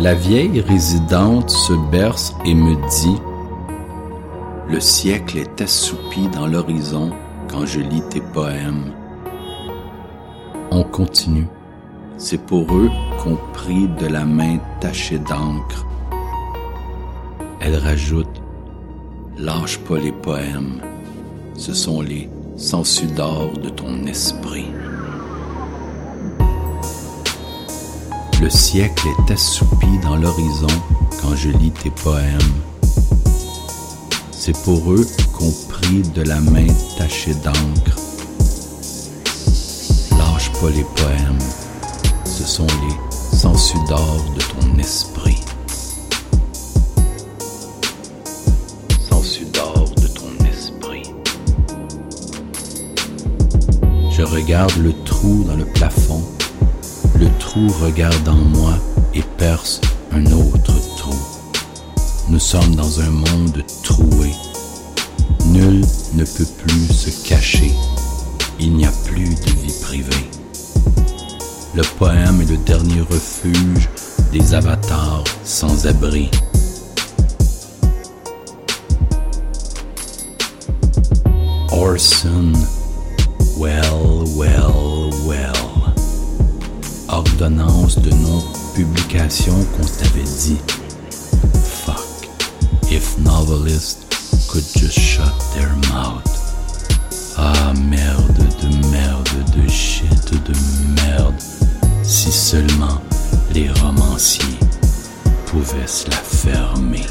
La vieille résidente se berce et me dit Le siècle est assoupi dans l'horizon quand je lis tes poèmes. On continue. C'est pour eux qu'on prie de la main tachée d'encre. Elle rajoute Lâche pas les poèmes, ce sont les sangsues d'or de ton esprit. Le siècle est assoupi dans l'horizon quand je lis tes poèmes. C'est pour eux qu'on prie de la main tachée d'encre. Lâche pas les poèmes, ce sont les sangsues d'or de ton esprit. Sangsues d'or de ton esprit. Je regarde le trou dans le plafond le trou regarde en moi et perce un autre trou. Nous sommes dans un monde troué. Nul ne peut plus se cacher. Il n'y a plus de vie privée. Le poème est le dernier refuge des avatars sans abri. Orson, well, well, well de non-publication qu'on t'avait dit. Fuck, if novelists could just shut their mouth. Ah merde de merde de shit de merde. Si seulement les romanciers pouvaient se la fermer.